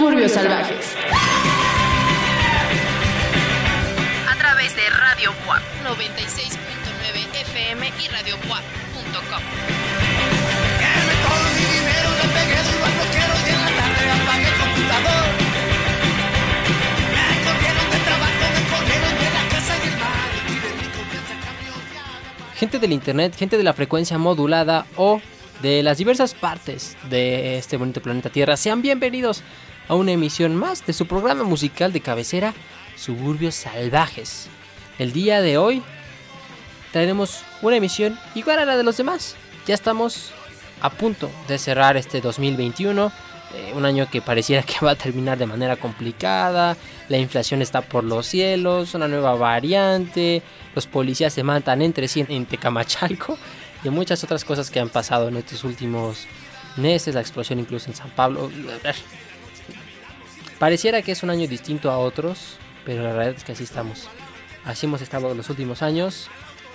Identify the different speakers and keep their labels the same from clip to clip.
Speaker 1: Suburbios Salvajes.
Speaker 2: A través de Radio WAP 96.9 FM y Radio WAP.com.
Speaker 3: Gente del internet, gente de la frecuencia modulada o de las diversas partes de este bonito planeta Tierra, sean bienvenidos a una emisión más de su programa musical de cabecera, Suburbios Salvajes. El día de hoy traeremos una emisión igual a la de los demás. Ya estamos a punto de cerrar este 2021 eh, un año que pareciera que va a terminar de manera complicada, la inflación está por los cielos, una nueva variante, los policías se matan entre sí en Tecamachalco y muchas otras cosas que han pasado en estos últimos meses, la explosión incluso en San Pablo. Pareciera que es un año distinto a otros, pero la realidad es que así estamos. Así hemos estado los últimos años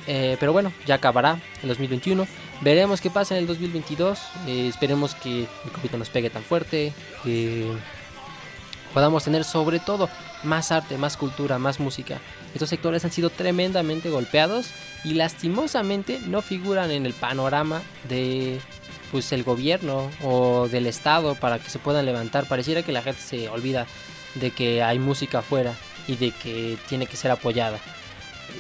Speaker 3: eh, pero bueno, ya acabará el 2021. Veremos qué pasa en el 2022. Eh, esperemos que el COVID no nos pegue tan fuerte. Que podamos tener sobre todo más arte, más cultura, más música. Estos sectores han sido tremendamente golpeados y lastimosamente no figuran en el panorama de pues el gobierno o del estado para que se puedan levantar. Pareciera que la gente se olvida de que hay música afuera y de que tiene que ser apoyada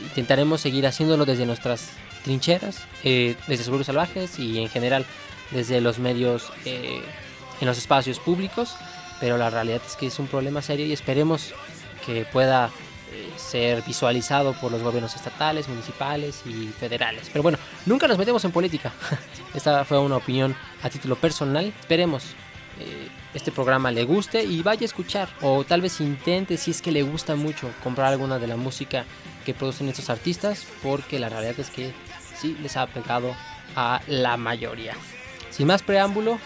Speaker 3: intentaremos seguir haciéndolo desde nuestras trincheras, eh, desde Seguros Salvajes y en general desde los medios eh, en los espacios públicos, pero la realidad es que es un problema serio y esperemos que pueda ser visualizado por los gobiernos estatales, municipales y federales. Pero bueno, nunca nos metemos en política. Esta fue una opinión a título personal. Esperemos este programa le guste y vaya a escuchar o tal vez intente si es que le gusta mucho comprar alguna de la música que producen estos artistas porque la realidad es que sí les ha pegado a la mayoría. Sin más preámbulo,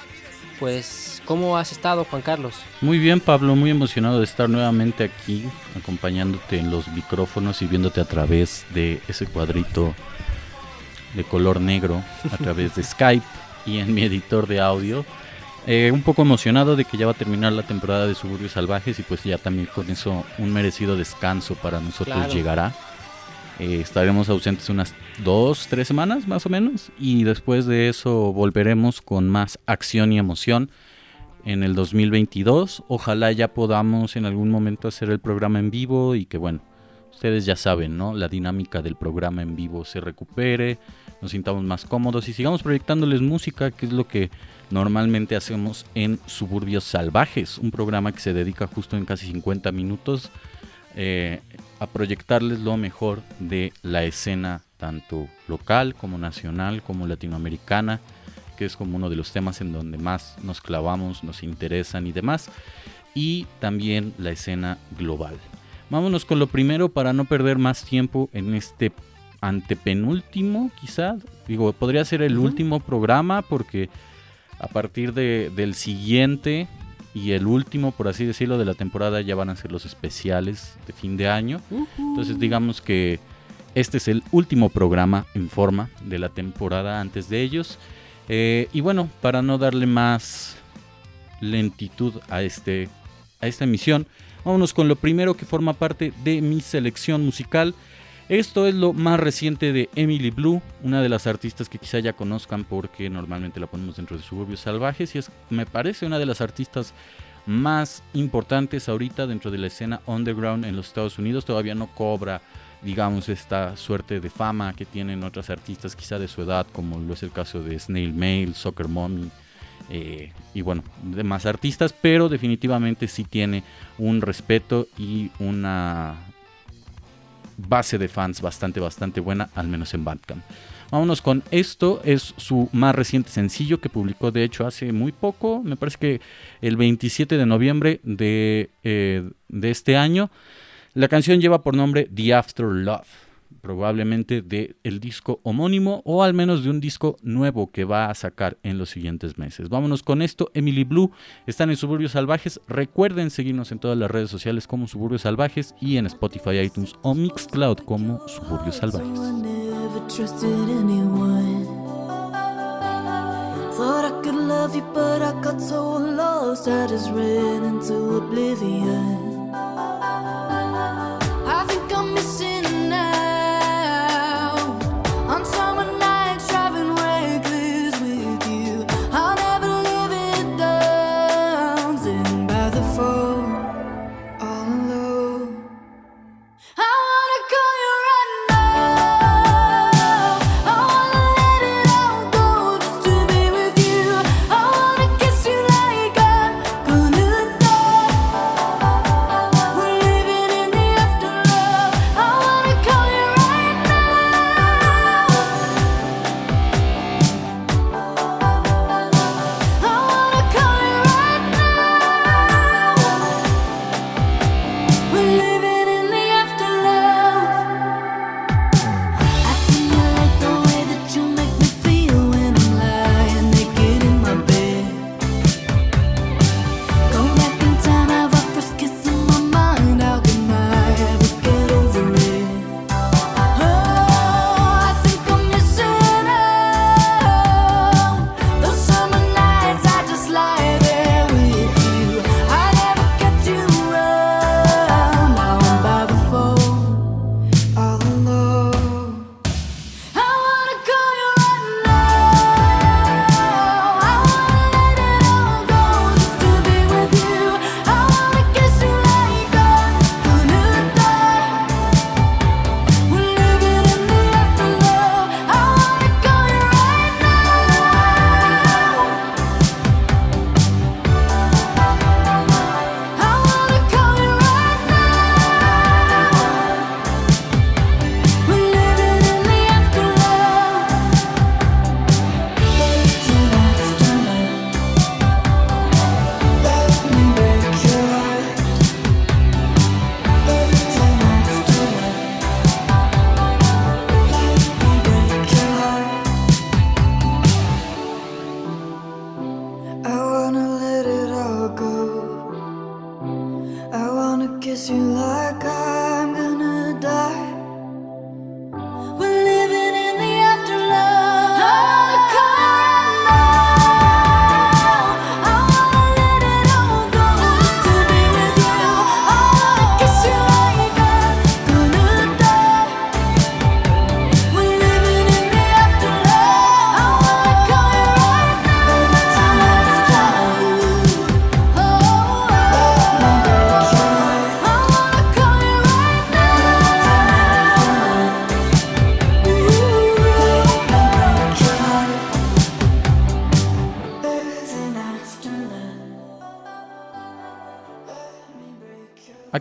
Speaker 3: pues ¿cómo has estado Juan Carlos?
Speaker 4: Muy bien Pablo, muy emocionado de estar nuevamente aquí acompañándote en los micrófonos y viéndote a través de ese cuadrito de color negro a través de Skype y en mi editor de audio. Eh, un poco emocionado de que ya va a terminar la temporada de Suburbios Salvajes y pues ya también con eso un merecido descanso para nosotros llegará. Eh, estaremos ausentes unas dos, tres semanas más o menos. Y después de eso volveremos con más acción y emoción en el 2022. Ojalá ya podamos en algún momento hacer el programa en vivo y que bueno, ustedes ya saben, ¿no? La dinámica del programa en vivo se recupere, nos sintamos más cómodos y sigamos proyectándoles música, que es lo que normalmente hacemos en Suburbios Salvajes, un programa que se dedica justo en casi 50 minutos eh, a proyectarles lo mejor de la escena tanto local como nacional como latinoamericana, que es como uno de los temas en donde más nos clavamos, nos interesan y demás, y también la escena global. Vámonos con lo primero para no perder más tiempo en este antepenúltimo, quizás. Digo, podría ser el último programa porque a partir de, del siguiente y el último, por así decirlo, de la temporada ya van a ser los especiales de fin de año. Entonces digamos que este es el último programa en forma de la temporada antes de ellos. Eh, y bueno, para no darle más lentitud a, este, a esta emisión, vámonos con lo primero que forma parte de mi selección musical. Esto es lo más reciente de Emily Blue, una de las artistas que quizá ya conozcan porque normalmente la ponemos dentro de Suburbios Salvajes y es, me parece, una de las artistas más importantes ahorita dentro de la escena underground en los Estados Unidos. Todavía no cobra, digamos, esta suerte de fama que tienen otras artistas quizá de su edad, como lo es el caso de Snail Mail, Soccer Mommy. Eh, y bueno, demás artistas, pero definitivamente sí tiene un respeto y una base de fans bastante, bastante buena, al menos en Bandcamp. Vámonos con esto, es su más reciente sencillo que publicó de hecho hace muy poco, me parece que el 27 de noviembre de, eh, de este año. La canción lleva por nombre The After Love probablemente de el disco homónimo o al menos de un disco nuevo que va a sacar en los siguientes meses. Vámonos con esto, Emily Blue están en Suburbios Salvajes. Recuerden seguirnos en todas las redes sociales como Suburbios Salvajes y en Spotify, iTunes o Mixcloud como Suburbios Salvajes.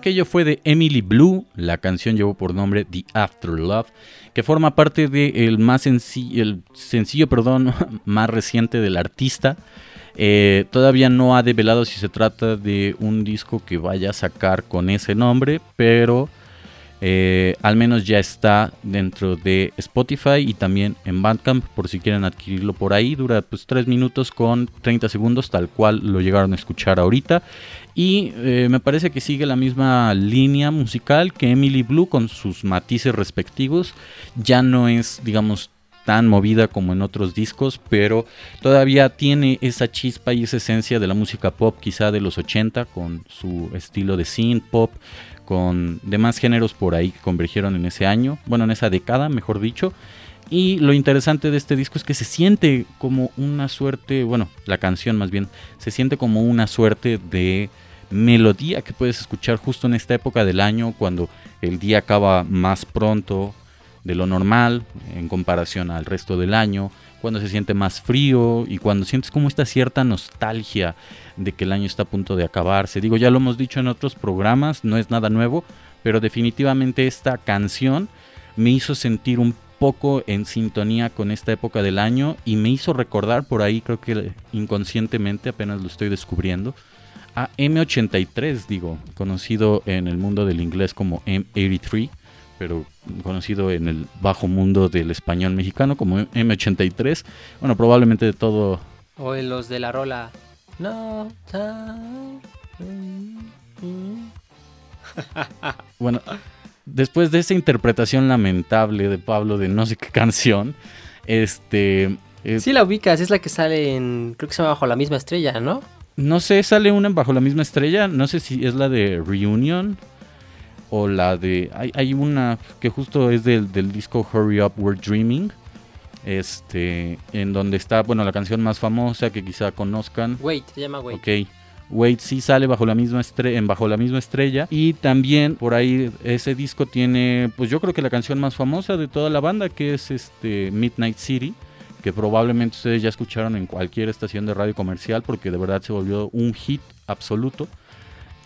Speaker 4: Aquello fue de Emily Blue, la canción llevó por nombre The After Love, que forma parte del más sencillo, el sencillo perdón, más reciente del artista. Eh, todavía no ha develado si se trata de un disco que vaya a sacar con ese nombre, pero eh, al menos ya está dentro de Spotify y también en Bandcamp por si quieren adquirirlo por ahí. Dura pues 3 minutos con 30 segundos, tal cual lo llegaron a escuchar ahorita. Y eh, me parece que sigue la misma línea musical que Emily Blue con sus matices respectivos. Ya no es, digamos, tan movida como en otros discos, pero todavía tiene esa chispa y esa esencia de la música pop quizá de los 80 con su estilo de synth pop, con demás géneros por ahí que convergieron en ese año, bueno, en esa década, mejor dicho. Y lo interesante de este disco es que se siente como una suerte, bueno, la canción más bien, se siente como una suerte de melodía que puedes escuchar justo en esta época del año cuando el día acaba más pronto de lo normal en comparación al resto del año, cuando se siente más frío y cuando sientes como esta cierta nostalgia de que el año está a punto de acabarse. Digo, ya lo hemos dicho en otros programas, no es nada nuevo, pero definitivamente esta canción me hizo sentir un poco en sintonía con esta época del año y me hizo recordar por ahí, creo que inconscientemente apenas lo estoy descubriendo, a M83, digo, conocido en el mundo del inglés como M83, pero conocido en el bajo mundo del español mexicano como M83. Bueno, probablemente de todo.
Speaker 3: O en los de la rola. No.
Speaker 4: bueno, después de esa interpretación lamentable de Pablo de no sé qué canción, este Eh,
Speaker 3: Sí la ubicas, es la que sale en, creo que se llama Bajo la misma estrella, ¿no?
Speaker 4: No sé, sale una bajo la misma estrella. No sé si es la de Reunion o la de. Hay, hay una que justo es del, del disco Hurry Up, We're Dreaming. Este, en donde está, bueno, la canción más famosa que quizá conozcan.
Speaker 3: Wait, se llama Wait.
Speaker 4: Ok. Wait sí sale bajo la misma estrella, bajo la misma estrella y también por ahí ese disco tiene, pues yo creo que la canción más famosa de toda la banda que es este Midnight City, que probablemente ustedes ya escucharon en cualquier estación de radio comercial porque de verdad se volvió un hit absoluto.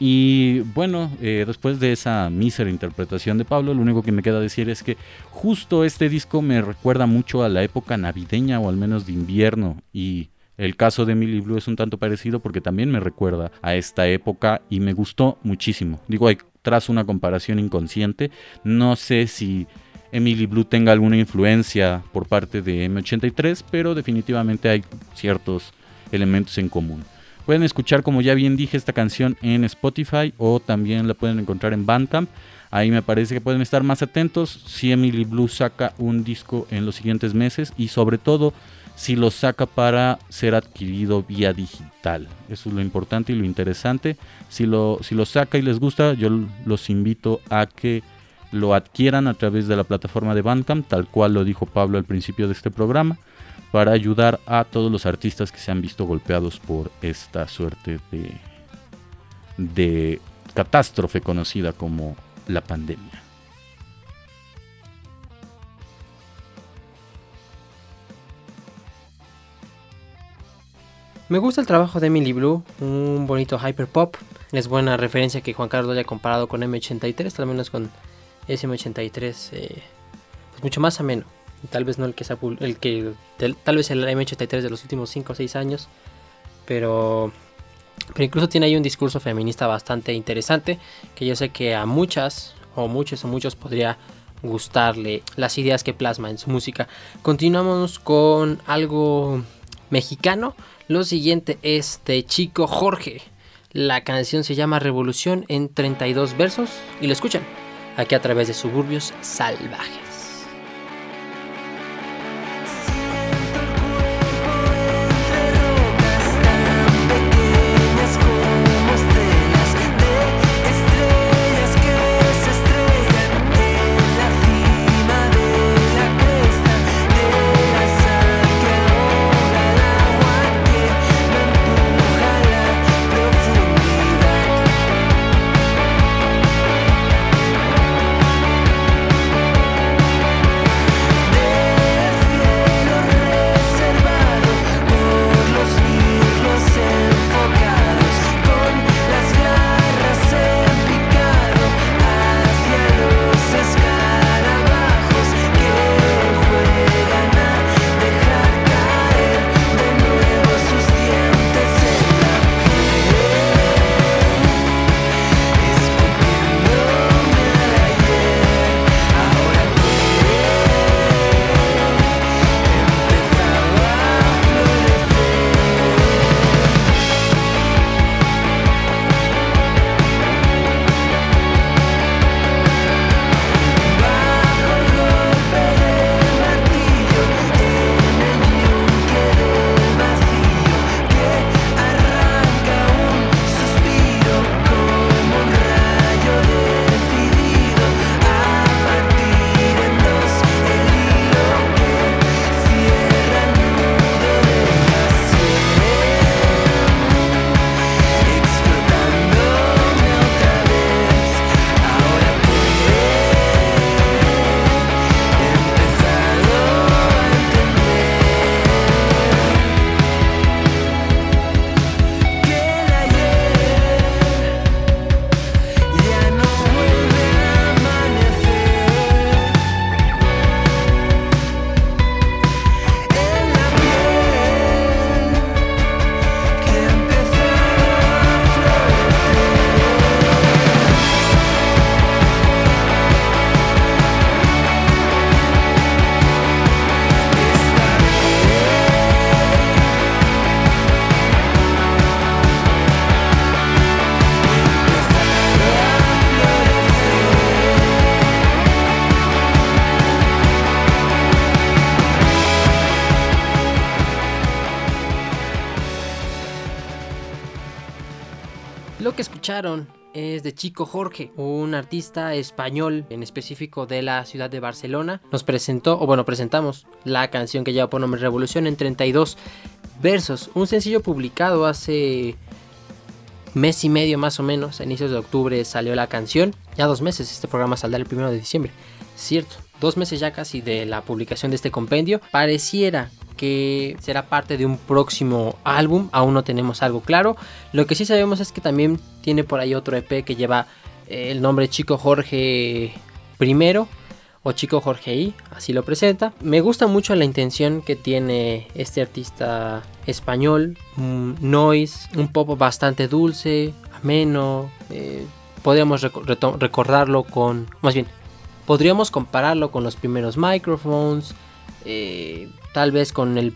Speaker 4: Y bueno, eh, después de esa mísera interpretación de Pablo, lo único que me queda decir es que justo este disco me recuerda mucho a la época navideña o al menos de invierno y el caso de Emily Blue es un tanto parecido porque también me recuerda a esta época y me gustó muchísimo. Digo, hay, tras una comparación inconsciente, no sé si Emily Blue tenga alguna influencia por parte de M83, pero definitivamente hay ciertos elementos en común. Pueden escuchar, como ya bien dije, esta canción en Spotify o también la pueden encontrar en Bandcamp. Ahí me parece que pueden estar más atentos si Emily Blue saca un disco en los siguientes meses y sobre todo si lo saca para ser adquirido vía digital. Eso es lo importante y lo interesante. Si lo, si lo saca y les gusta, yo los invito a que lo adquieran a través de la plataforma de Bandcamp, tal cual lo dijo Pablo al principio de este programa, para ayudar a todos los artistas que se han visto golpeados por esta suerte de, de catástrofe conocida como la pandemia.
Speaker 3: Me gusta el trabajo de Emily Blue, un bonito hyperpop. Es buena referencia que Juan Carlos lo haya comparado con M83, al menos con SM83, eh, pues mucho más ameno. Tal vez no el que, se ha el que tal vez el M83 de los últimos 5 o 6 años, pero, pero incluso tiene ahí un discurso feminista bastante interesante que yo sé que a muchas o muchos o muchos podría gustarle las ideas que plasma en su música. Continuamos con algo mexicano. Lo siguiente es de Chico Jorge. La canción se llama Revolución en 32 versos y lo escuchan aquí a través de Suburbios Salvajes. Es de Chico Jorge, un artista español, en específico de la ciudad de Barcelona. Nos presentó, o bueno, presentamos la canción que lleva por nombre Revolución en 32 versos. Un sencillo publicado hace mes y medio más o menos, a inicios de octubre salió la canción. Ya dos meses, este programa saldrá el primero de diciembre. Cierto, dos meses ya casi de la publicación de este compendio. Pareciera que será parte de un próximo álbum, aún no tenemos algo claro. Lo que sí sabemos es que también tiene por ahí otro EP que lleva eh, el nombre Chico Jorge I o Chico Jorge I, así lo presenta. Me gusta mucho la intención que tiene este artista español, noise, un pop bastante dulce, ameno. Eh, podríamos recordarlo con, más bien, podríamos compararlo con los primeros microphones, eh, tal vez con el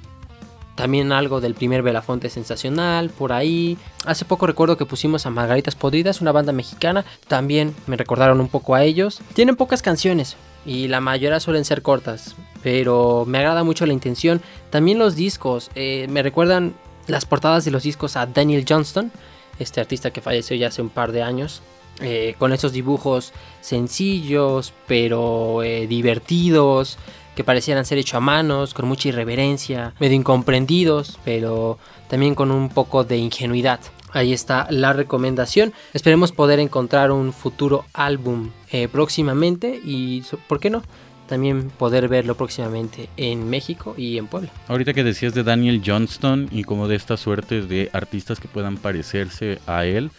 Speaker 3: también algo del primer Belafonte sensacional por ahí. Hace poco recuerdo que pusimos a Margaritas Podridas, una banda mexicana. También me recordaron un poco a ellos. Tienen pocas canciones y la mayoría suelen ser cortas, pero me agrada mucho la intención. También los discos eh, me recuerdan las portadas de los discos a Daniel Johnston, este artista que falleció ya hace un par de años. Eh, con esos dibujos sencillos pero eh, divertidos que parecieran ser hechos a manos, con mucha irreverencia, medio incomprendidos, pero también con un poco de ingenuidad. Ahí está la recomendación. Esperemos poder encontrar un futuro álbum eh, próximamente y, ¿por qué no? También poder verlo próximamente en México y en Puebla.
Speaker 4: Ahorita que decías de Daniel Johnston y como de esta suerte de artistas que puedan parecerse a él,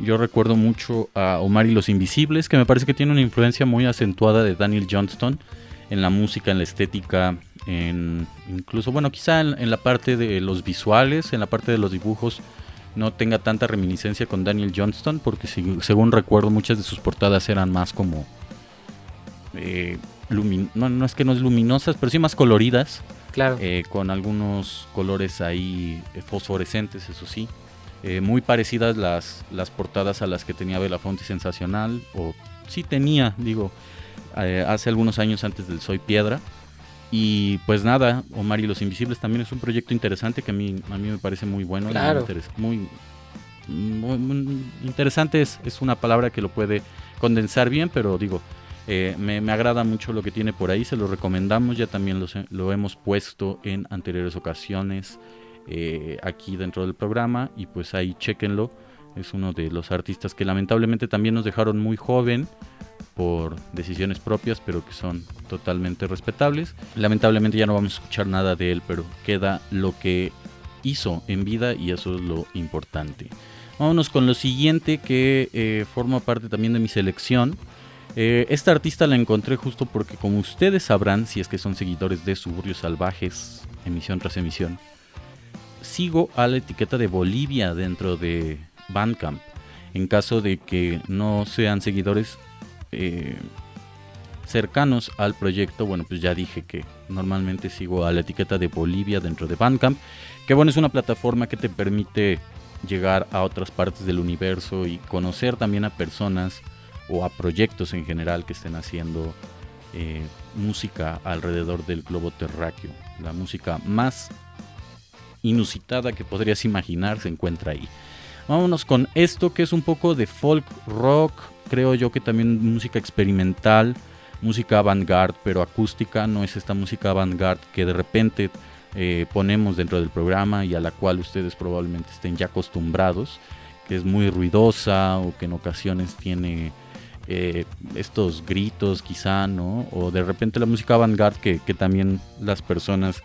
Speaker 4: yo recuerdo mucho a Omar y los Invisibles, que me parece que tiene una influencia muy acentuada de Daniel Johnston en la música, en la estética, en incluso, bueno, quizá en, la parte de los visuales, en la parte de los dibujos, no tenga tanta reminiscencia con Daniel Johnston, porque según recuerdo muchas de sus portadas eran más como... Eh, no, es que no es luminosas, pero sí más coloridas.
Speaker 3: Claro.
Speaker 4: Eh, con algunos colores ahí eh, fosforescentes, eso sí. muy parecidas las, las portadas a las que tenía Belafonte Sensacional, o sí tenía, digo, eh, hace algunos años antes del Soy Piedra. Y pues nada, Omar y los Invisibles también es un proyecto interesante que a mí, a mí me parece muy bueno. Muy, muy, interesante es, es, una palabra que lo puede condensar bien, pero digo, eh, me, me, agrada mucho lo que tiene por ahí, se lo recomendamos, ya también lo, lo hemos puesto en anteriores ocasiones eh, aquí dentro del programa y pues ahí chequenlo. Es uno de los artistas que lamentablemente también nos dejaron muy joven por decisiones propias, pero que son totalmente respetables. Lamentablemente ya no vamos a escuchar nada de él, pero queda lo que hizo en vida y eso es lo importante. Vámonos con lo siguiente que eh, forma parte también de mi selección. Eh, esta artista la encontré justo porque como ustedes sabrán, si es que son seguidores de Suburbios Salvajes, emisión tras emisión, sigo a la etiqueta de Bolivia dentro de Bandcamp. En caso de que no sean seguidores, eh, cercanos al proyecto, bueno, pues ya dije que normalmente sigo a la etiqueta de Bolivia dentro de Bandcamp, que bueno, es una plataforma que te permite llegar a otras partes del universo y conocer también a personas o a proyectos en general que estén haciendo eh, música alrededor del globo terráqueo. La música más inusitada que podrías imaginar se encuentra ahí. Vámonos con esto que es un poco de folk rock, creo yo que también música experimental, música avant-garde, pero acústica, no es esta música avant-garde que de repente eh, ponemos dentro del programa y a la cual ustedes probablemente estén ya acostumbrados, que es muy ruidosa o que en ocasiones tiene eh, estos gritos quizá, ¿no? O de repente la música avant-garde que, que también las personas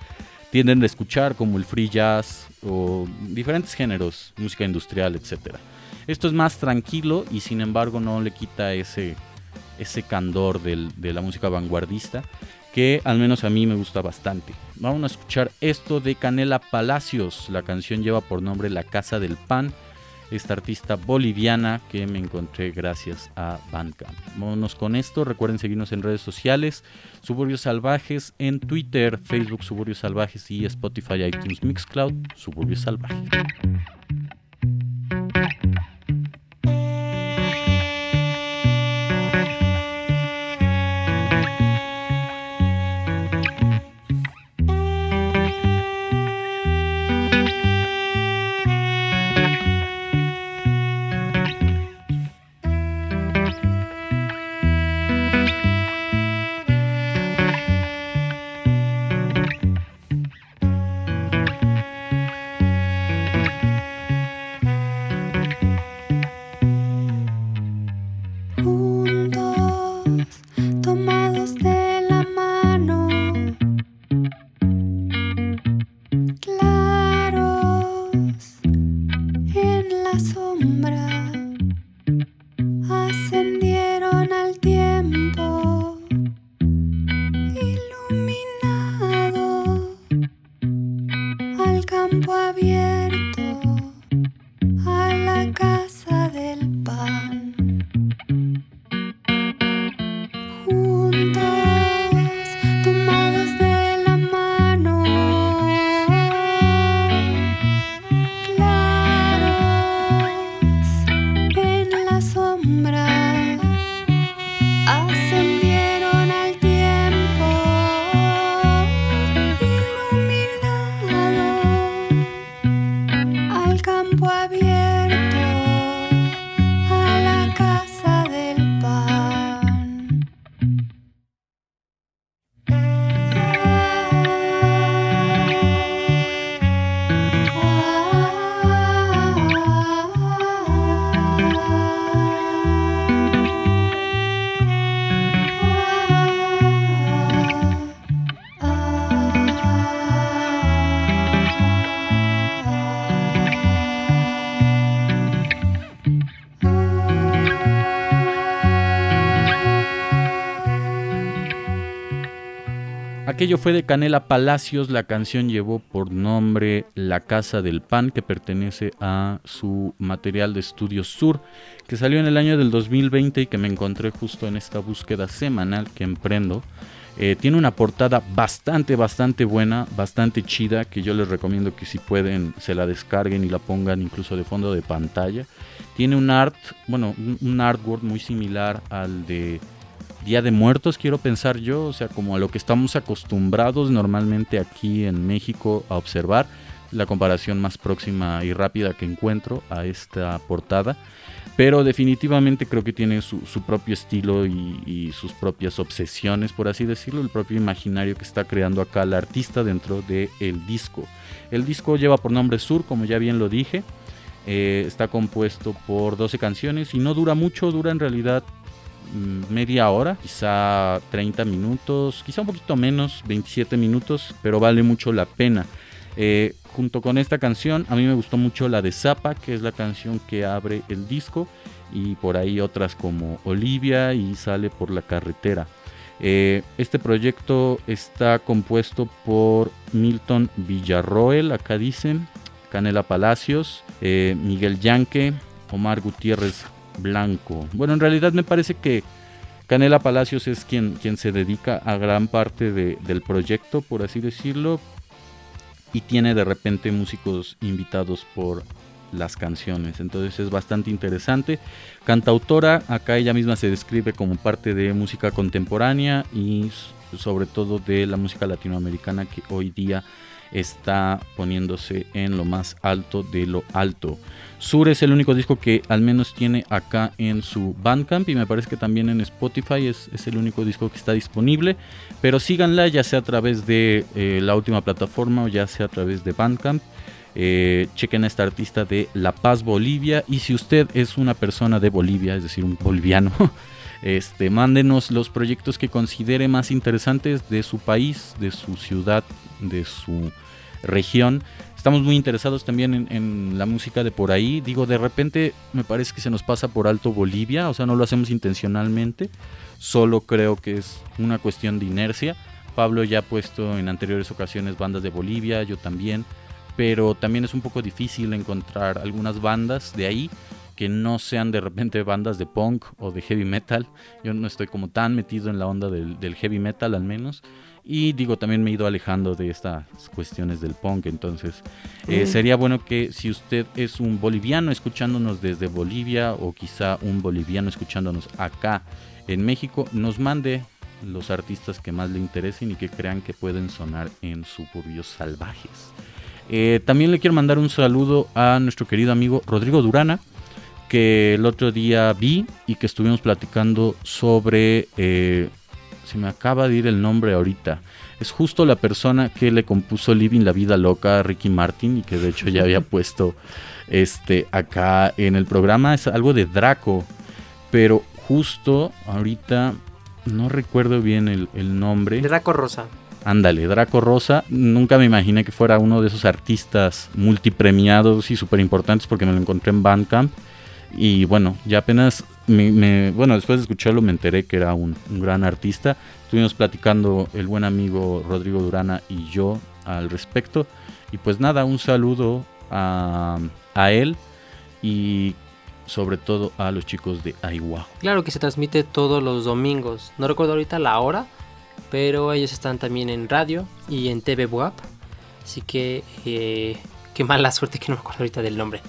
Speaker 4: tienden a escuchar como el free jazz o diferentes géneros, música industrial, etcétera. Esto es más tranquilo y sin embargo no le quita ese, ese candor de la música vanguardista que al menos a mí me gusta bastante. Vamos a escuchar esto de Canela Palacios. La canción lleva por nombre La Casa del Pan. Esta artista boliviana que me encontré gracias a Bandcamp. Vámonos con esto. Recuerden seguirnos en redes sociales. Suburbios Salvajes en Twitter, Facebook Suburbios Salvajes y Spotify, iTunes, Mixcloud. Suburbios Salvajes. Fue de Canela Palacios, la canción llevó por nombre La Casa del Pan, que pertenece a su material de estudio Sur, que salió en el año del 2020 y que me encontré justo en esta búsqueda semanal que emprendo. Eh, tiene una portada bastante, bastante buena, bastante chida, que yo les recomiendo que si pueden se la descarguen y la pongan incluso de fondo de pantalla. Tiene un art, bueno, un artwork muy similar al de Día de Muertos, quiero pensar yo, o sea, como a lo que estamos acostumbrados normalmente aquí en México a observar, la comparación más próxima y rápida que encuentro a esta portada, pero definitivamente creo que tiene su, propio estilo y, sus propias obsesiones, por así decirlo, el propio imaginario que está creando acá el artista dentro del el disco. El disco lleva por nombre Sur, como ya bien lo dije, eh, está compuesto por 12 canciones y no dura mucho, dura en realidad media hora, quizá 30 minutos, quizá un poquito menos, 27 minutos, pero vale mucho la pena. Eh, junto con esta canción, a mí me gustó mucho la de Zapa, que es la canción que abre el disco, y por ahí otras como Olivia y Sale por la carretera. Eh, este proyecto está compuesto por Milton Villarroel, acá dicen, Canela Palacios, eh, Miguel Yanque, Omar Gutiérrez blanco. Bueno, en realidad me parece que Canela Palacios es quien, quien se dedica a gran parte del proyecto, por así decirlo, y tiene de repente músicos invitados por las canciones. Entonces es bastante interesante. Cantautora, acá ella misma se describe como parte de música contemporánea y sobre todo de la música latinoamericana que hoy día está poniéndose en lo más alto de lo alto. Sur es el único disco que al menos tiene acá en su Bandcamp y me parece que también en Spotify es, el único disco que está disponible. Pero síganla ya sea a través de eh, la última plataforma o ya sea a través de Bandcamp. Eh, chequen a esta artista de La Paz, Bolivia. Y si usted es una persona de Bolivia, es decir, un boliviano, este, mándenos los proyectos que considere más interesantes de su país, de su ciudad, de su región. Estamos muy interesados también en, la música de por ahí. Digo, de repente me parece que se nos pasa por alto Bolivia, o sea, no lo hacemos intencionalmente, solo creo que es una cuestión de inercia. Pablo ya ha puesto en anteriores ocasiones bandas de Bolivia, yo también, pero también es un poco difícil encontrar algunas bandas de ahí que no sean de repente bandas de punk o de heavy metal. Yo no estoy como tan metido en la onda del heavy metal al menos. Y digo, también me he ido alejando de estas cuestiones del punk. Entonces, eh, sería bueno que si usted es un boliviano escuchándonos desde Bolivia o quizá un boliviano escuchándonos acá en México, nos mande los artistas que más le interesen y que crean que pueden sonar en suburbios salvajes. Eh, también le quiero mandar un saludo a nuestro querido amigo Rodrigo Durana, que el otro día vi y que estuvimos platicando sobre eh, se me acaba de ir el nombre ahorita. Es justo la persona que le compuso Living la Vida Loca a Ricky Martin y que de hecho ya había puesto este acá en el programa. Es algo de Draco. Pero justo ahorita no recuerdo bien el, el nombre.
Speaker 3: Draco Rosa.
Speaker 4: Ándale, Draco Rosa. Nunca me imaginé que fuera uno de esos artistas multipremiados y súper importantes porque me lo encontré en Bandcamp. Y bueno, ya apenas me, bueno, después de escucharlo me enteré que era un, gran artista. Estuvimos platicando el buen amigo Rodrigo Durana y yo al respecto. Y pues nada, un saludo a, a él y sobre todo a los chicos de Aiwa.
Speaker 3: Claro que se transmite todos los domingos. No recuerdo ahorita la hora, pero ellos están también en radio y en TV WAP. Así que eh, qué mala suerte que no me acuerdo ahorita del nombre.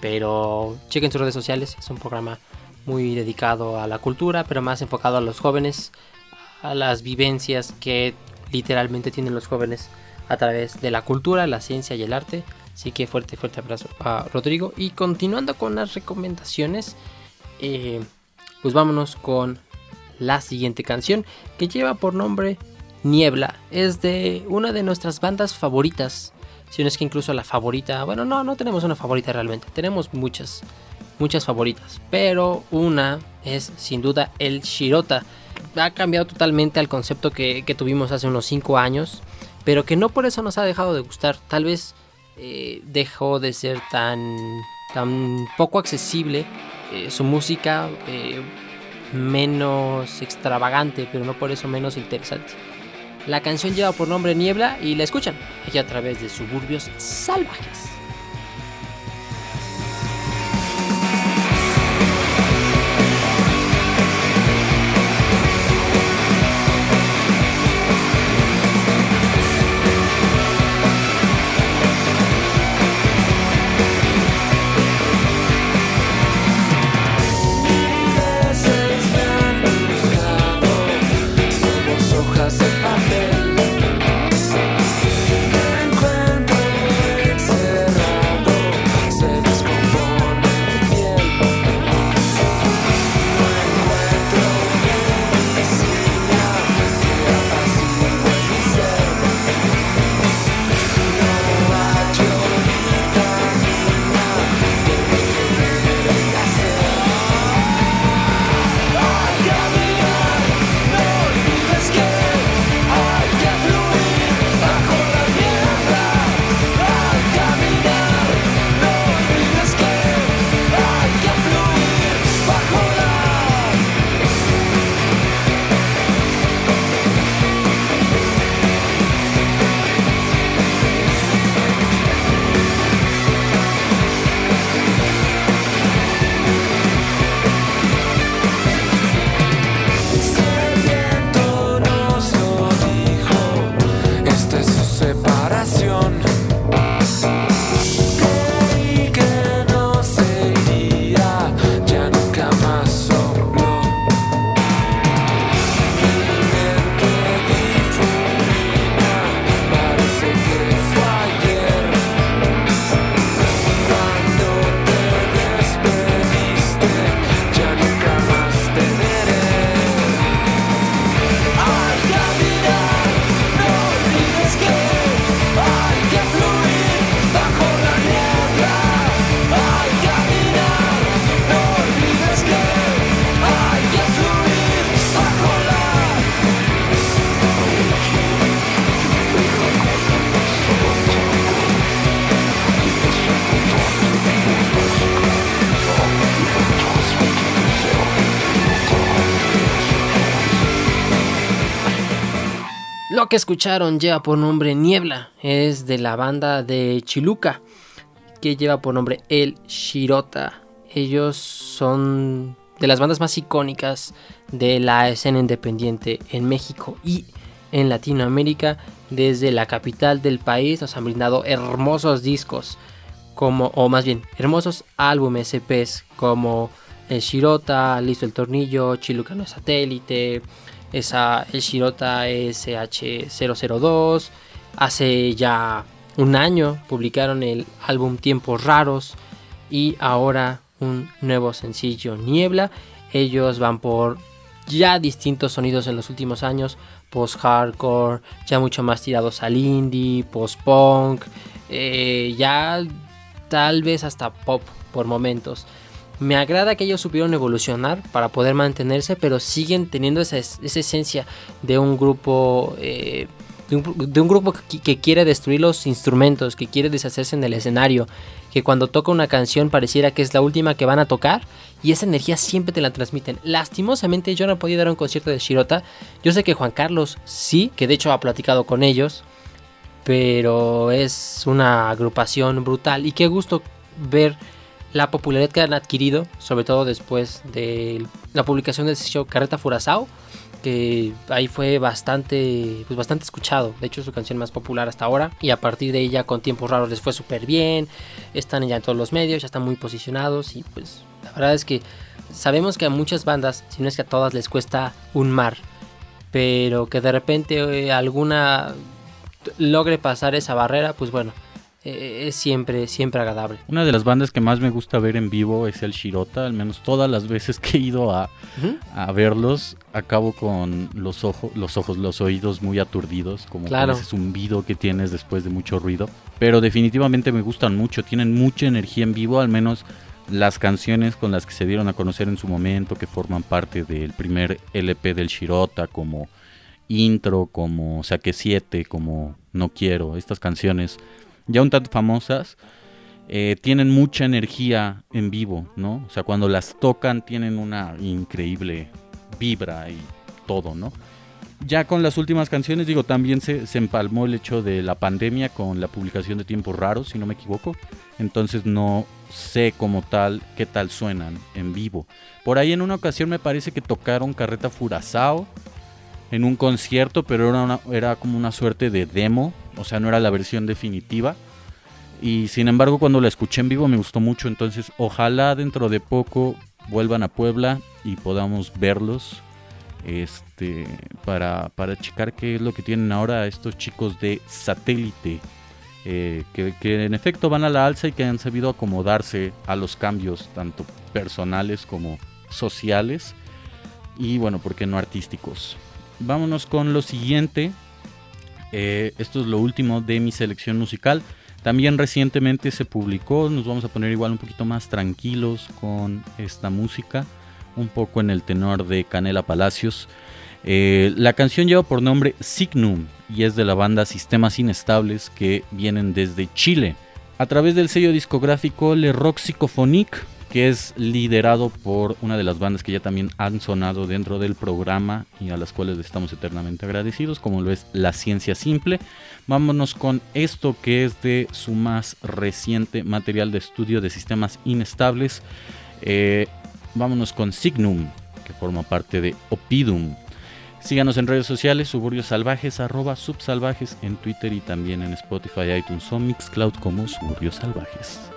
Speaker 3: Pero chequen sus redes sociales, es un programa muy dedicado a la cultura, pero más enfocado a los jóvenes, a las vivencias que literalmente tienen los jóvenes a través de la cultura, la ciencia y el arte. Así que fuerte, fuerte abrazo a Rodrigo. Y continuando con las recomendaciones, eh, pues vámonos con la siguiente canción que lleva por nombre Niebla. Es de una de nuestras bandas favoritas. Si no es que incluso la favorita. Bueno, no, no tenemos una favorita realmente. Tenemos muchas muchas favoritas, pero una es sin duda el Shirota. Ha cambiado totalmente al concepto que, tuvimos hace unos 5 años, pero que no por eso nos ha dejado de gustar. Tal vez eh, dejó de ser tan, tan poco accesible eh, su música, eh, menos extravagante, pero no por eso menos interesante. La canción lleva por nombre Niebla y la escuchan aquí a través de suburbios salvajes.
Speaker 5: Que
Speaker 3: escucharon lleva por nombre Niebla, es de la banda de Chiluca, que lleva por nombre El Shirota. Ellos son de las bandas más icónicas de la escena independiente en México y en Latinoamérica. Desde la capital del país nos han brindado hermosos discos, como, o más bien, hermosos álbumes EPs como El Shirota, Listo el Tornillo, Chiluca no es satélite, esa, el Shirota SH002. Hace ya un año publicaron el álbum Tiempos Raros y ahora un nuevo sencillo Niebla. Ellos van por ya distintos sonidos en los últimos años, post-hardcore, ya mucho más tirados al indie, post-punk, eh, ya tal vez hasta pop por momentos. Me agrada que ellos supieron evolucionar para poder mantenerse, pero siguen teniendo esa, es- esa esencia de un grupo, eh, de, un, grupo que, quiere destruir los instrumentos, que quiere deshacerse en el escenario, que cuando toca una canción pareciera que es la última que van a tocar y esa energía siempre te la transmiten. Lastimosamente yo no podido dar un concierto de Shirota. Yo sé que Juan Carlos sí, que de hecho ha platicado con ellos, pero es una agrupación brutal y qué gusto ver la popularidad que han adquirido, sobre todo después de la publicación del show Carreta Furazao, que ahí fue bastante, pues bastante escuchado. De hecho, es su canción más popular hasta ahora. Y a partir de ella, con tiempos raros, les fue súper bien. Están ya en todos los medios, ya están muy posicionados. Y pues, la verdad es que sabemos que a muchas bandas, si no es que a todas, les cuesta un mar. Pero que de repente eh, alguna logre pasar esa barrera, pues bueno, eh, es siempre, siempre agradable.
Speaker 4: Una de las bandas que más me gusta ver en vivo es el Shirota, al menos todas las veces que he ido a, a verlos, acabo con los ojos, los ojos, los oídos muy aturdidos, como
Speaker 3: Claro.
Speaker 4: con ese zumbido que tienes después de mucho ruido. Pero definitivamente me gustan mucho, tienen mucha energía en vivo, al menos las canciones con las que se dieron a conocer en su momento, que forman parte del primer LP del Shirota, como Intro, como Saque 7, como No Quiero, estas canciones ya un tanto famosas, eh, tienen mucha energía en vivo, ¿no? O sea, cuando las tocan tienen una increíble vibra y todo, ¿no? ya con las últimas canciones, digo, también se, se empalmó el hecho de la pandemia con la publicación de Tiempos Raros, si no me equivoco. Entonces no sé como tal qué tal suenan en vivo. Por ahí en una ocasión me parece que tocaron Carreta Furazao en un concierto, pero era, una- era como una suerte de demo, o sea, no era la versión definitiva. Y sin embargo, cuando la escuché en vivo me gustó mucho, entonces ojalá dentro de poco vuelvan a Puebla y podamos verlos este para, para checar qué es lo que tienen ahora estos chicos de satélite. eh, que, en efecto van a la alza y que han sabido acomodarse a los cambios, tanto personales como sociales y bueno, ¿por qué no artísticos? Vámonos con lo siguiente. Eh, esto es lo último de mi selección musical. También recientemente se publicó, nos vamos a poner igual un poquito más tranquilos con esta música, un poco en el tenor de Canela Palacios. Eh, la canción lleva por nombre Signum y es de la banda Sistemas Inestables que vienen desde Chile. A través del sello discográfico Le Rock que es liderado por una de las bandas que ya también han sonado dentro del programa y a las cuales le estamos eternamente agradecidos, como lo es La Ciencia Simple. Vámonos con esto que es de su más reciente material de estudio de sistemas inestables. Eh, vámonos con Signum, que forma parte de Opidum. Síganos en redes sociales, Suburbios Salvajes, arroba subsalvajes en Twitter y también en Spotify, iTunes o Mixcloud como Suburbios Salvajes.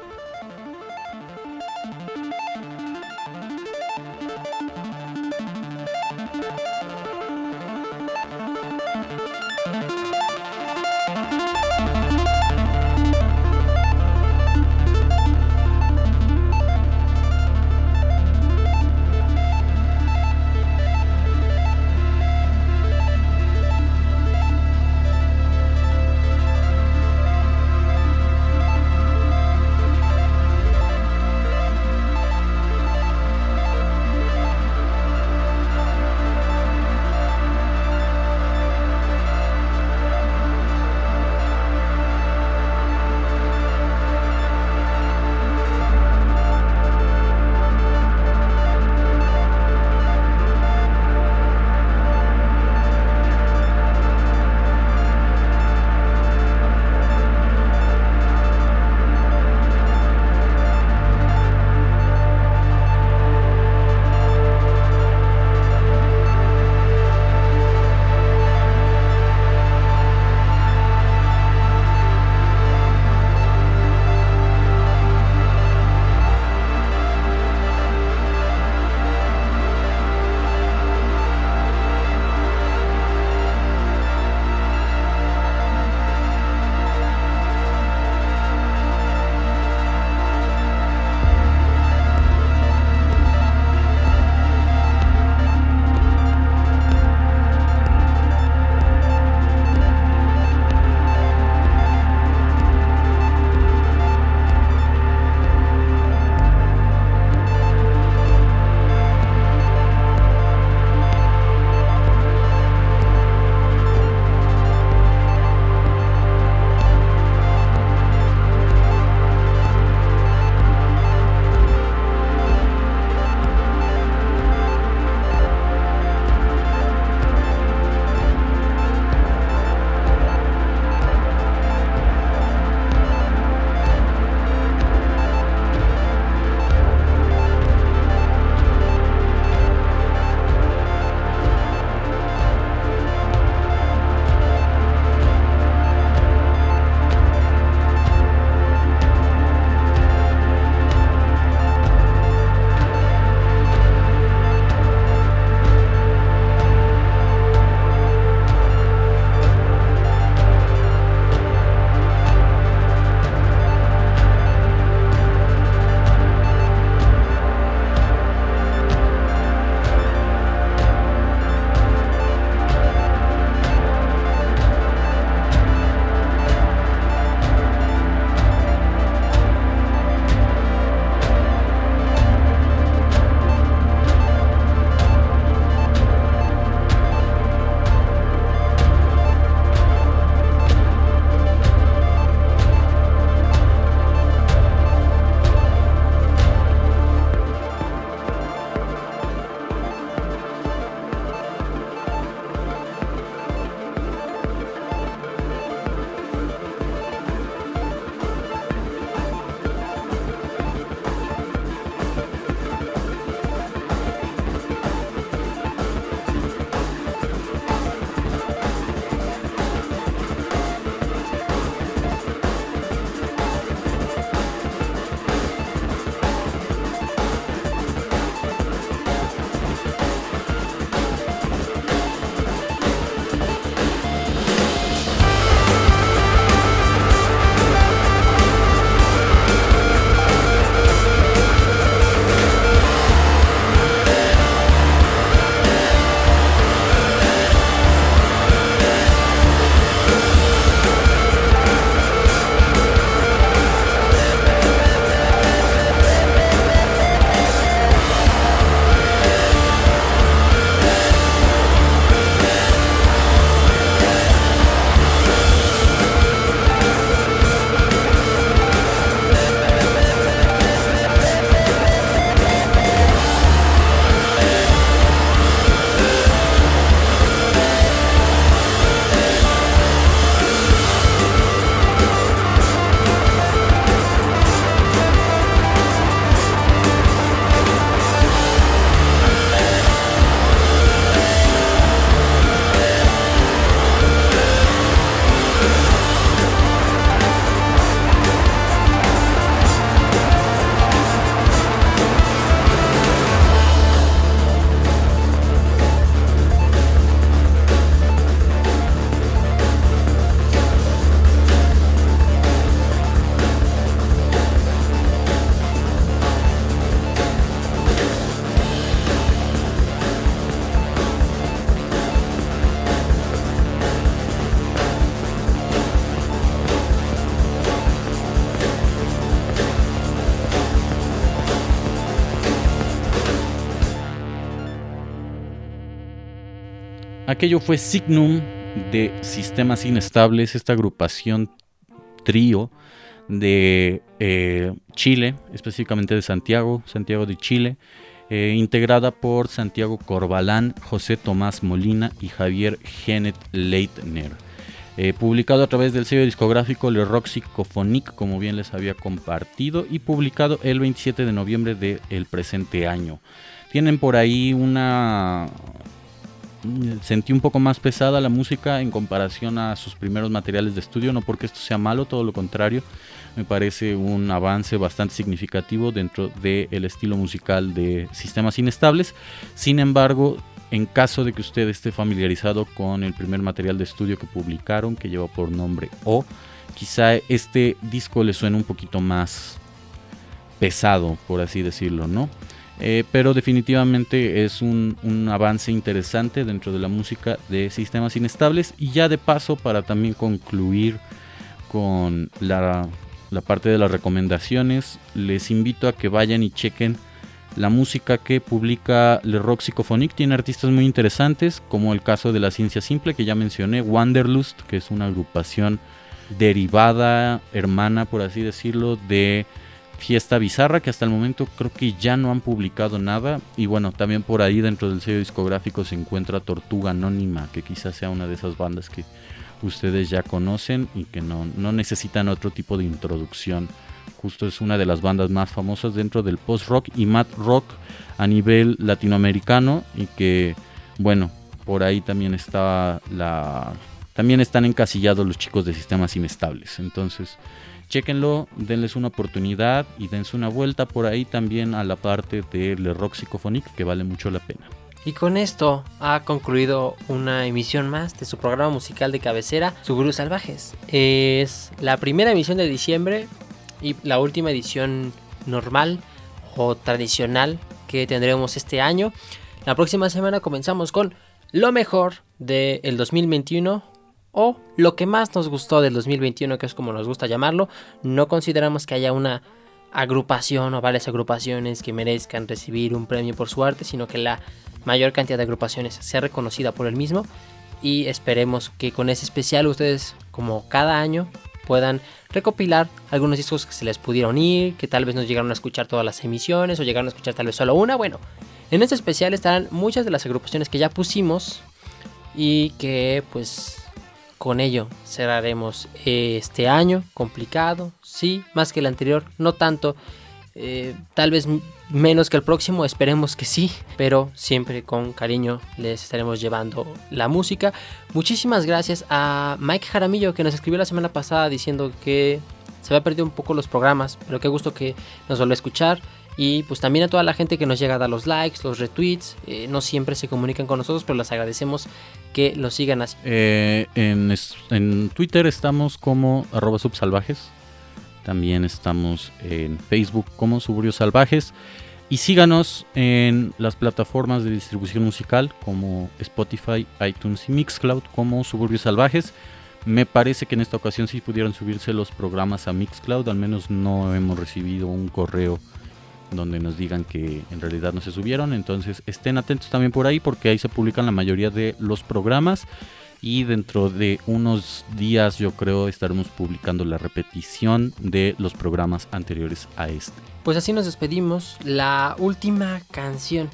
Speaker 4: Aquello fue Signum de Sistemas Inestables, esta agrupación trío de eh, Chile, específicamente de Santiago, Santiago de Chile, eh, integrada por Santiago Corbalán, José Tomás Molina y Javier Genet Leitner. Eh, publicado a través del sello discográfico Le Rock Psychophonique, como bien les había compartido, y publicado el 27 de noviembre del presente año. Tienen por ahí una... Sentí un poco más pesada la música en comparación a sus primeros materiales de estudio, no porque esto sea malo, todo lo contrario, me parece un avance bastante significativo dentro del estilo musical de Sistemas Inestables. Sin embargo, en caso de que usted esté familiarizado con el primer material de estudio que publicaron, que lleva por nombre O, quizá este disco le suene un poquito más pesado, por así decirlo, ¿no? Eh, pero definitivamente es un, un, avance interesante dentro de la música de sistemas inestables. Y ya de paso para también concluir con la, la parte de las recomendaciones les invito a que vayan y chequen la música que publica Le Rock Psychophonique tiene artistas muy interesantes, como el caso de la ciencia simple que ya mencioné, Wanderlust, que es una agrupación derivada, hermana, por así decirlo, de Fiesta Bizarra, que hasta el momento creo que ya no han publicado nada. Y bueno, también por ahí dentro del sello discográfico se encuentra Tortuga Anónima, que quizás sea una de esas bandas que ustedes ya conocen y que no, no necesitan otro tipo de introducción justo es una de las bandas más famosas dentro del post-rock y mat rock a nivel latinoamericano y que, bueno, por ahí también está la... También están encasillados los chicos de sistemas inestables. Entonces, chequenlo, denles una oportunidad y dense una vuelta por ahí también a la parte del rock psicophonic que vale mucho la pena.
Speaker 3: Y con esto ha concluido una emisión más de su programa musical de cabecera, Suburbios Salvajes. Es la primera emisión de diciembre, y la última edición normal o tradicional que tendremos este año. La próxima semana comenzamos con lo mejor del 2021 o lo que más nos gustó del 2021, que es como nos gusta llamarlo. No consideramos que haya una agrupación o varias agrupaciones que merezcan recibir un premio por su arte, sino que la mayor cantidad de agrupaciones sea reconocida por el mismo. Y esperemos que con ese especial ustedes, como cada año, puedan recopilar algunos discos que se les pudieron ir, que tal vez no llegaron a escuchar todas las emisiones o llegaron a escuchar tal vez solo una. Bueno, en este especial estarán muchas de las agrupaciones que ya pusimos y que pues con ello cerraremos este año complicado, sí, más que el anterior, no tanto, eh, tal vez menos que el próximo, esperemos que sí, pero siempre con cariño les estaremos llevando la música. Muchísimas gracias a Mike Jaramillo que nos escribió la semana pasada diciendo que se había perdido un poco los programas, pero qué gusto que nos vuelva a escuchar. Y pues también a toda la gente que nos llega a dar los likes, los retweets. Eh, no siempre se comunican con nosotros, pero les agradecemos que lo sigan así.
Speaker 4: Eh, en, Twitter estamos como arroba subsalvajes. También estamos en Facebook como Suburbios Salvajes. Y síganos en las plataformas de distribución musical como Spotify, iTunes y Mixcloud como Suburbios Salvajes. Me parece que en esta ocasión sí pudieron subirse los programas a Mixcloud, al menos no hemos recibido un correo donde nos digan que en realidad no se subieron. Entonces estén atentos también por ahí porque ahí se publican la mayoría de los programas. Y dentro de unos días yo creo estaremos publicando la repetición de los programas anteriores a este.
Speaker 3: Pues así nos despedimos. La última canción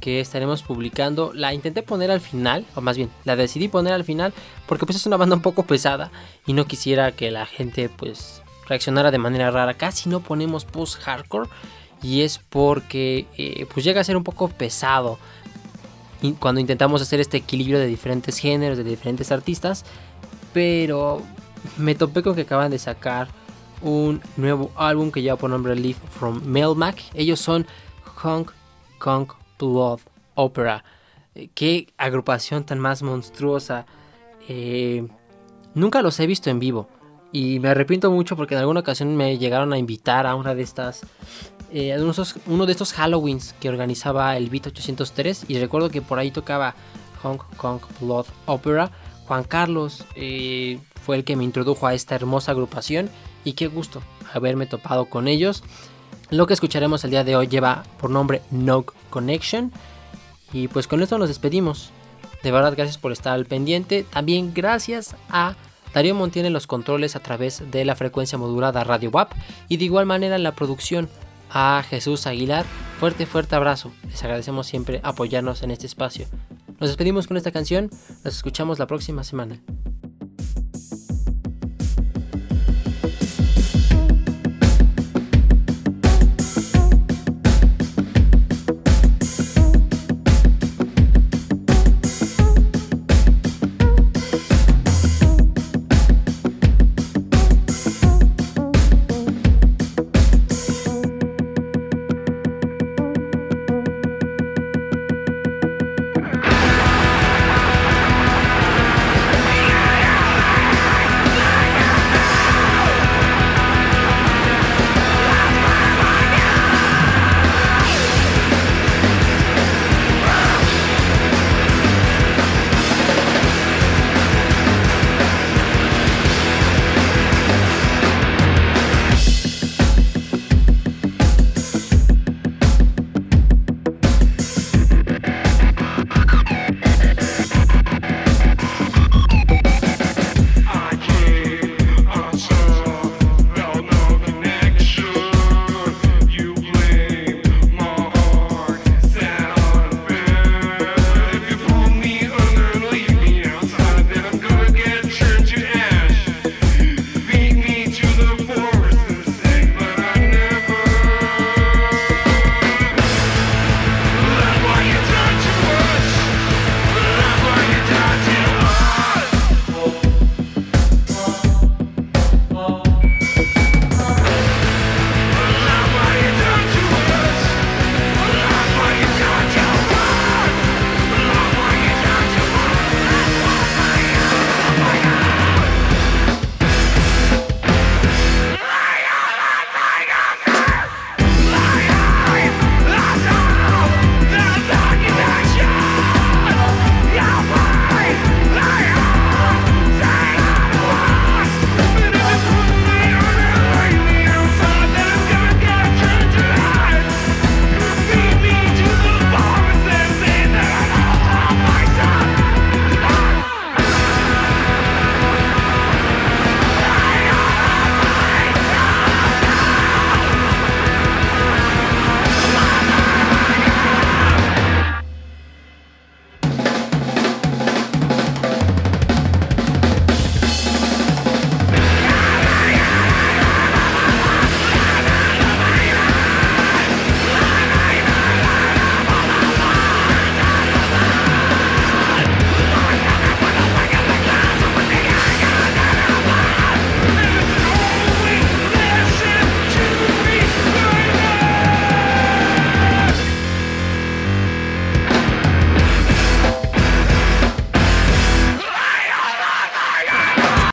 Speaker 3: que estaremos publicando la intenté poner al final, o más bien la decidí poner al final porque pues es una banda un poco pesada y no quisiera que la gente pues reaccionara de manera rara. Casi no ponemos post hardcore y es porque eh, pues llega a ser un poco pesado cuando intentamos hacer este equilibrio de diferentes géneros, de diferentes artistas, pero me topé con que acaban de sacar un nuevo álbum que lleva por nombre Live from Melmac. Ellos son Hong Kong Blood Opera. Eh, qué agrupación tan más monstruosa. Eh, nunca los he visto en vivo. Y me arrepiento mucho porque en alguna ocasión me llegaron a invitar a una de estas eh, uno de estos Halloweens que organizaba el Beat 803 y recuerdo que por ahí tocaba Hong Kong Blood Opera. Juan Carlos eh, fue el que me introdujo a esta hermosa agrupación y qué gusto haberme topado con ellos. Lo que escucharemos el día de hoy lleva por nombre No Connection y pues con esto nos despedimos De verdad, gracias por estar al pendiente. También gracias a Darío Montiel en los controles a través de la frecuencia modulada Radio WAP y de igual manera en la producción a Jesús Aguilar. Fuerte, fuerte abrazo. Les agradecemos siempre apoyarnos en este espacio. Nos despedimos con esta canción. Nos escuchamos la próxima semana.